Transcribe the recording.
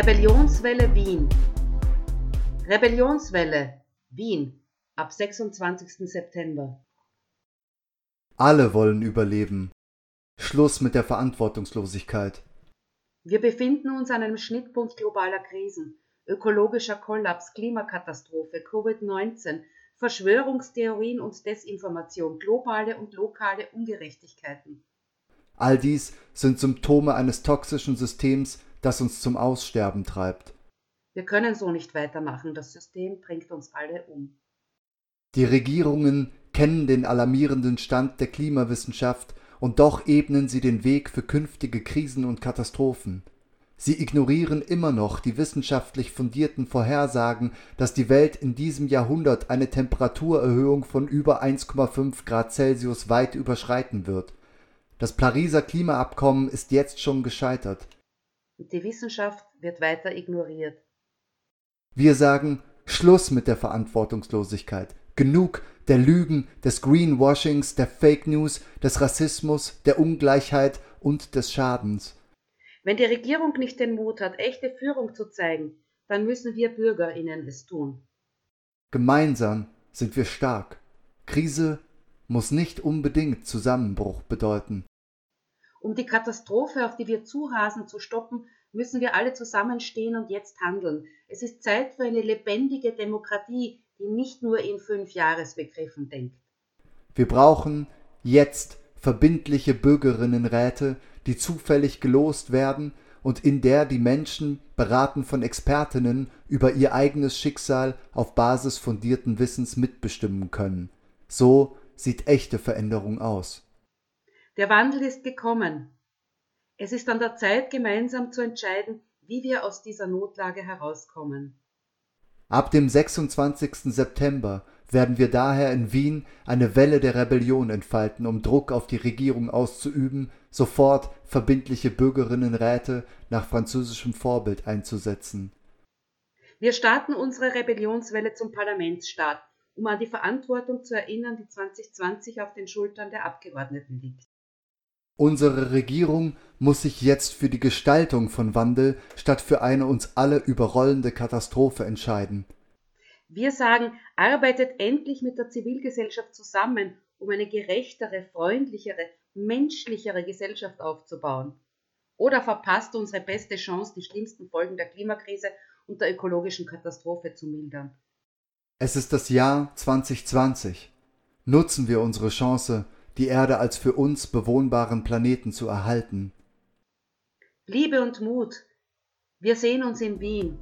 Rebellionswelle Wien. Rebellionswelle Wien ab 26. September. Alle wollen überleben. Schluss mit der Verantwortungslosigkeit. Wir befinden uns an einem Schnittpunkt globaler Krisen. Ökologischer Kollaps, Klimakatastrophe, Covid-19, Verschwörungstheorien und Desinformation, globale und lokale Ungerechtigkeiten. All dies sind Symptome eines toxischen Systems, das uns zum Aussterben treibt. Wir können so nicht weitermachen, das System bringt uns alle um. Die Regierungen kennen den alarmierenden Stand der Klimawissenschaft und doch ebnen sie den Weg für künftige Krisen und Katastrophen. Sie ignorieren immer noch die wissenschaftlich fundierten Vorhersagen, dass die Welt in diesem Jahrhundert eine Temperaturerhöhung von über 1,5 Grad Celsius weit überschreiten wird. Das Pariser Klimaabkommen ist jetzt schon gescheitert. Die Wissenschaft wird weiter ignoriert. Wir sagen Schluss mit der Verantwortungslosigkeit. Genug der Lügen, des Greenwashings, der Fake News, des Rassismus, der Ungleichheit und des Schadens. Wenn die Regierung nicht den Mut hat, echte Führung zu zeigen, dann müssen wir Bürgerinnen es tun. Gemeinsam sind wir stark. Krise muss nicht unbedingt Zusammenbruch bedeuten. Um die Katastrophe, auf die wir zurasen, zu stoppen, müssen wir alle zusammenstehen und jetzt handeln. Es ist Zeit für eine lebendige Demokratie, die nicht nur in Fünfjahresbegriffen denkt. Wir brauchen jetzt verbindliche Bürgerinnenräte, die zufällig gelost werden und in der die Menschen, beraten von Expertinnen, über ihr eigenes Schicksal auf Basis fundierten Wissens mitbestimmen können. So sieht echte Veränderung aus. Der Wandel ist gekommen. Es ist an der Zeit, gemeinsam zu entscheiden, wie wir aus dieser Notlage herauskommen. Ab dem 26. September werden wir daher in Wien eine Welle der Rebellion entfalten, um Druck auf die Regierung auszuüben, sofort verbindliche Bürgerinnenräte nach französischem Vorbild einzusetzen. Wir starten unsere Rebellionswelle zum Parlamentsstaat, um an die Verantwortung zu erinnern, die 2020 auf den Schultern der Abgeordneten liegt. Unsere Regierung muss sich jetzt für die Gestaltung von Wandel statt für eine uns alle überrollende Katastrophe entscheiden. Wir sagen, arbeitet endlich mit der Zivilgesellschaft zusammen, um eine gerechtere, freundlichere, menschlichere Gesellschaft aufzubauen. Oder verpasst unsere beste Chance, die schlimmsten Folgen der Klimakrise und der ökologischen Katastrophe zu mildern. Es ist das Jahr 2020. Nutzen wir unsere Chance, die Erde als für uns bewohnbaren Planeten zu erhalten. Liebe und Mut, wir sehen uns in Wien